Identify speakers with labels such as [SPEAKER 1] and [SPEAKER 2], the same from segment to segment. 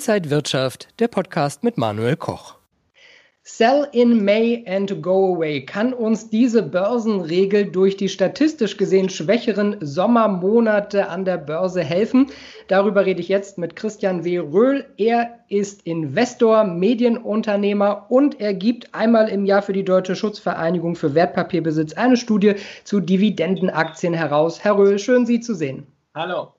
[SPEAKER 1] Inside Wirtschaft, der Podcast mit Manuel Koch.
[SPEAKER 2] Sell in May and go away. Kann uns diese Börsenregel durch die statistisch gesehen schwächeren Sommermonate an der Börse helfen? Darüber rede ich jetzt mit Christian W. Röhl. Er ist Investor, Medienunternehmer und er gibt einmal im Jahr für die Deutsche Schutzvereinigung für Wertpapierbesitz eine Studie zu Dividendenaktien heraus. Herr Röhl, schön Sie zu sehen.
[SPEAKER 3] Hallo.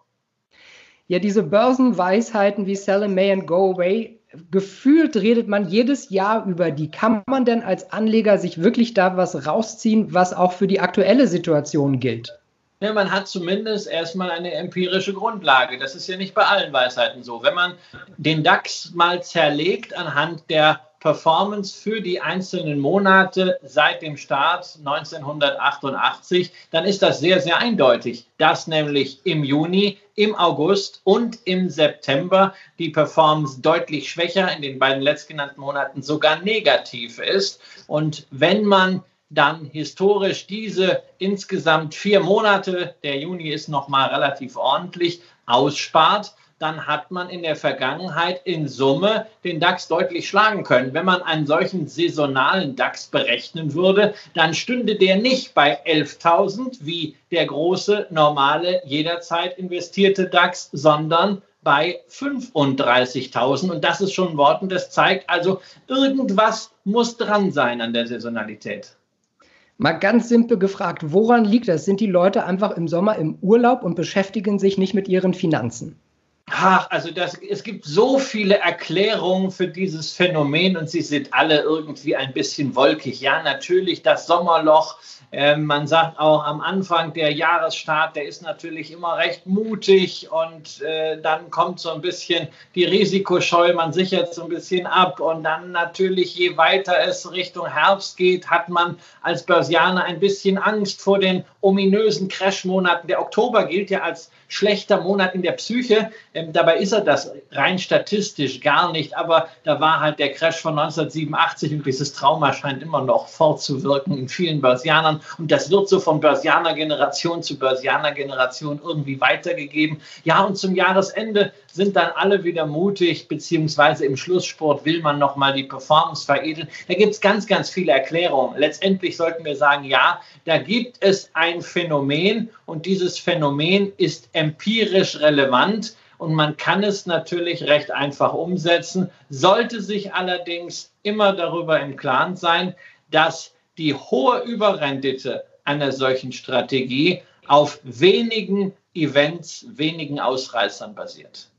[SPEAKER 2] Ja, diese Börsenweisheiten wie Sell in May and Go Away gefühlt redet man jedes Jahr über die. Kann man denn als Anleger sich wirklich da was rausziehen, was auch für die aktuelle Situation gilt?
[SPEAKER 3] Ja, man hat zumindest erstmal eine empirische Grundlage. Das ist ja nicht bei allen Weisheiten so. Wenn man den DAX mal zerlegt anhand der Performance für die einzelnen Monate seit dem Start 1988, dann ist das sehr, sehr eindeutig, dass nämlich im Juni, im August und im September die Performance deutlich schwächer, in den beiden letztgenannten Monaten sogar negativ ist. Und wenn man dann historisch diese insgesamt vier Monate, der Juni ist nochmal relativ ordentlich, ausspart, dann hat man in der Vergangenheit in Summe den DAX deutlich schlagen können. Wenn man einen solchen saisonalen DAX berechnen würde, dann stünde der nicht bei 11.000 wie der große, normale, jederzeit investierte DAX, sondern bei 35.000. Und das ist schon ein Wort und das zeigt also, irgendwas muss dran sein an der Saisonalität.
[SPEAKER 2] Mal ganz simpel gefragt, woran liegt das? Sind die Leute einfach im Sommer im Urlaub und beschäftigen sich nicht mit ihren Finanzen?
[SPEAKER 3] Ach, also das, es gibt so viele Erklärungen für dieses Phänomen und sie sind alle irgendwie ein bisschen wolkig. Ja, natürlich das Sommerloch. Äh, man sagt auch am Anfang der Jahresstart, der ist natürlich immer recht mutig und äh, dann kommt so ein bisschen die Risikoscheu, man sichert so ein bisschen ab und dann natürlich, je weiter es Richtung Herbst geht, hat man als Börsianer ein bisschen Angst vor den ominösen Crashmonaten. Der Oktober gilt ja als schlechter Monat in der Psyche. Ähm, dabei ist er das rein statistisch gar nicht, aber da war halt der Crash von 1987 und dieses Trauma scheint immer noch fortzuwirken in vielen Börsianern und das wird so von Börsianer-Generation zu Börsianer-Generation irgendwie weitergegeben. Ja, und zum Jahresende sind dann alle wieder mutig, beziehungsweise im Schlusssport will man nochmal die Performance veredeln. Da gibt es ganz, ganz viele Erklärungen. Letztendlich sollten wir sagen, ja, da gibt es ein Phänomen und dieses Phänomen ist empirisch relevant und man kann es natürlich recht einfach umsetzen, sollte sich allerdings immer darüber im Klaren sein, dass die hohe Überrendite einer solchen Strategie auf wenigen Events, wenigen Ausreißern basiert.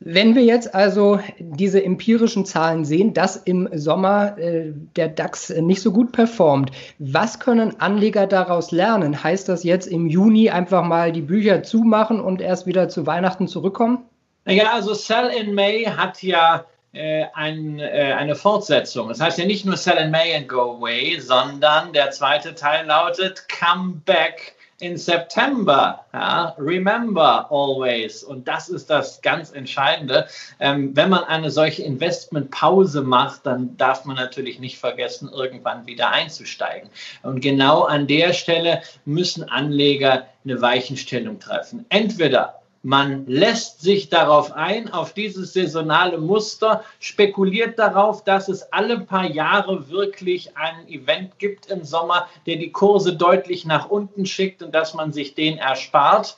[SPEAKER 2] Wenn wir jetzt also diese empirischen Zahlen sehen, dass im Sommer äh, der DAX nicht so gut performt, was können Anleger daraus lernen? Heißt das jetzt im Juni einfach mal die Bücher zumachen und erst wieder zu Weihnachten zurückkommen?
[SPEAKER 3] Ja, also Sell in May hat ja äh, ein, äh, eine Fortsetzung. Das heißt ja nicht nur Sell in May and Go Away, sondern der zweite Teil lautet Come Back in September. Ja, remember always. Und das ist das ganz Entscheidende. Ähm, wenn man eine solche Investmentpause macht, dann darf man natürlich nicht vergessen, irgendwann wieder einzusteigen. Und genau an der Stelle müssen Anleger eine Weichenstellung treffen. Entweder man lässt sich darauf ein, auf dieses saisonale Muster, spekuliert darauf, dass es alle paar Jahre wirklich ein Event gibt im Sommer, der die Kurse deutlich nach unten schickt und dass man sich den erspart,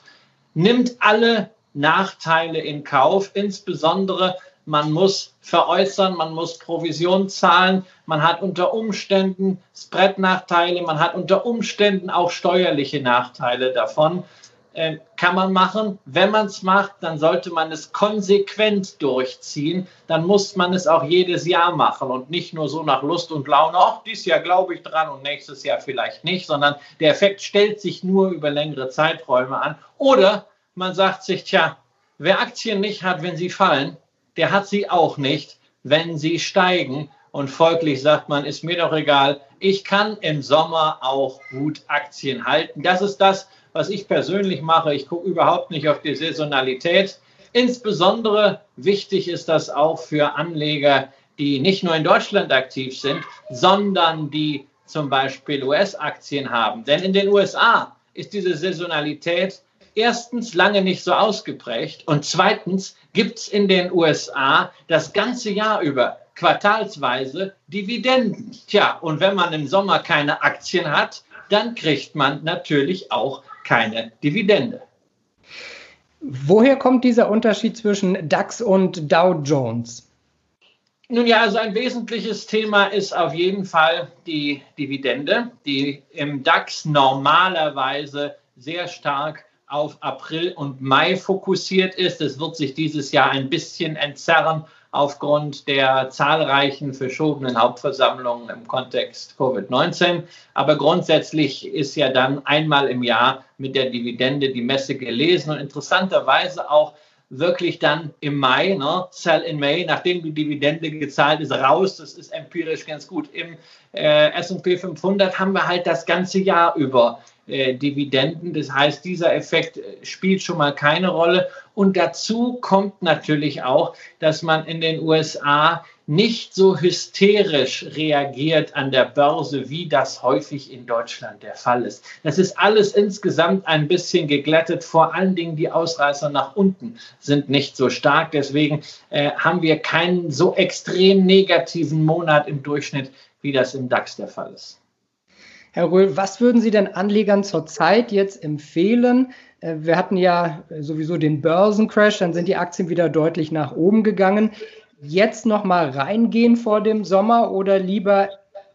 [SPEAKER 3] nimmt alle Nachteile in Kauf, insbesondere man muss veräußern, man muss Provision zahlen, man hat unter Umständen Spread-Nachteile, man hat unter Umständen auch steuerliche Nachteile davon. Äh, kann man machen. Wenn man es macht, dann sollte man es konsequent durchziehen. Dann muss man es auch jedes Jahr machen und nicht nur so nach Lust und Laune, ach, dieses Jahr glaube ich dran und nächstes Jahr vielleicht nicht, sondern der Effekt stellt sich nur über längere Zeiträume an. Oder man sagt sich, tja, wer Aktien nicht hat, wenn sie fallen, der hat sie auch nicht, wenn sie steigen. Und folglich sagt man, ist mir doch egal, ich kann im Sommer auch gut Aktien halten. Das ist das, was ich persönlich mache. Ich gucke überhaupt nicht auf die Saisonalität. Insbesondere wichtig ist das auch für Anleger, die nicht nur in Deutschland aktiv sind, sondern die zum Beispiel US-Aktien haben. Denn in den USA ist diese Saisonalität erstens lange nicht so ausgeprägt und zweitens gibt es in den USA das ganze Jahr über quartalsweise Dividenden. Tja, und wenn man im Sommer keine Aktien hat, dann kriegt man natürlich auch keine Dividende.
[SPEAKER 2] Woher kommt dieser Unterschied zwischen DAX und Dow Jones?
[SPEAKER 3] Nun ja, also ein wesentliches Thema ist auf jeden Fall die Dividende, die im DAX normalerweise sehr stark auf April und Mai fokussiert ist. Es wird sich dieses Jahr ein bisschen entzerren aufgrund der zahlreichen verschobenen Hauptversammlungen im Kontext Covid-19. Aber grundsätzlich ist ja dann einmal im Jahr mit der Dividende die Messe gelesen und interessanterweise auch wirklich dann im Mai, ne, Sell in May, nachdem die Dividende gezahlt ist, raus. Das ist empirisch ganz gut. Im äh, S&P 500 haben wir halt das ganze Jahr über äh, Dividenden. Das heißt, dieser Effekt äh, spielt schon mal keine Rolle. Und dazu kommt natürlich auch, dass man in den USA nicht so hysterisch reagiert an der Börse, wie das häufig in Deutschland der Fall ist. Das ist alles insgesamt ein bisschen geglättet. Vor allen Dingen die Ausreißer nach unten sind nicht so stark. Deswegen äh, haben wir keinen so extrem negativen Monat im Durchschnitt, wie das im DAX der Fall ist.
[SPEAKER 2] Herr Röhl, was würden Sie denn Anlegern zurzeit jetzt empfehlen? Äh, wir hatten ja sowieso den Börsencrash, dann sind die Aktien wieder deutlich nach oben gegangen. Jetzt noch mal reingehen vor dem Sommer oder lieber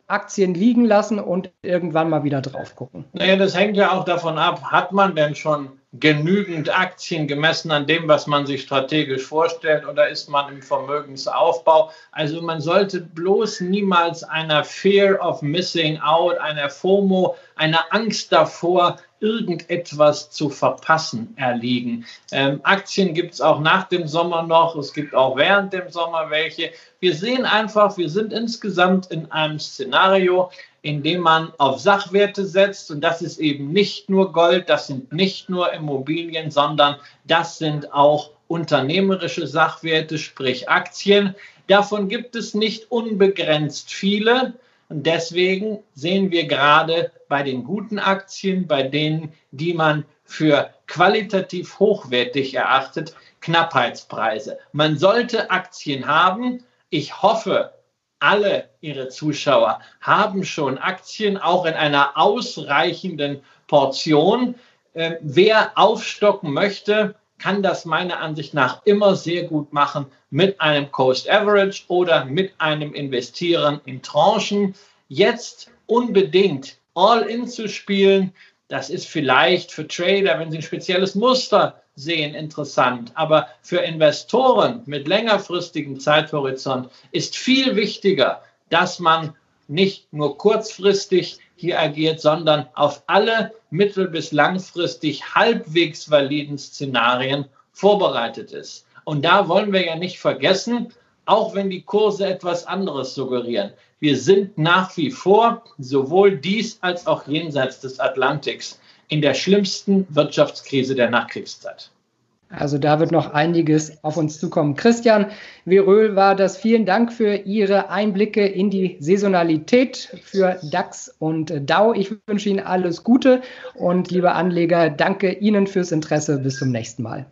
[SPEAKER 2] Aktien liegen lassen und irgendwann mal wieder drauf gucken?
[SPEAKER 3] Naja, das hängt ja auch davon ab, hat man denn schon genügend Aktien gemessen an dem, was man sich strategisch vorstellt oder ist man im Vermögensaufbau? Also man sollte bloß niemals einer Fear of Missing Out, einer FOMO, einer Angst davor, irgendetwas zu verpassen erliegen. Ähm, Aktien gibt es auch nach dem Sommer noch, es gibt auch während dem Sommer welche. Wir sehen einfach, wir sind insgesamt in einem Szenario, indem man auf Sachwerte setzt. Und das ist eben nicht nur Gold, das sind nicht nur Immobilien, sondern das sind auch unternehmerische Sachwerte, sprich Aktien. Davon gibt es nicht unbegrenzt viele. Und deswegen sehen wir gerade bei den guten Aktien, bei denen, die man für qualitativ hochwertig erachtet, Knappheitspreise. Man sollte Aktien haben. Ich hoffe, alle ihre Zuschauer haben schon Aktien, auch in einer ausreichenden Portion. Äh, wer aufstocken möchte, kann das meiner Ansicht nach immer sehr gut machen mit einem Coast Average oder mit einem Investieren in Tranchen. Jetzt unbedingt All-in zu spielen, das ist vielleicht für Trader, wenn sie ein spezielles Muster sehen interessant. Aber für Investoren mit längerfristigem Zeithorizont ist viel wichtiger, dass man nicht nur kurzfristig hier agiert, sondern auf alle mittel- bis langfristig halbwegs validen Szenarien vorbereitet ist. Und da wollen wir ja nicht vergessen, auch wenn die Kurse etwas anderes suggerieren. Wir sind nach wie vor sowohl dies als auch jenseits des Atlantiks in der schlimmsten Wirtschaftskrise der Nachkriegszeit.
[SPEAKER 2] Also da wird noch einiges auf uns zukommen. Christian Veröhl war das. Vielen Dank für Ihre Einblicke in die Saisonalität für DAX und DAO. Ich wünsche Ihnen alles Gute und liebe Anleger, danke Ihnen fürs Interesse. Bis zum nächsten Mal.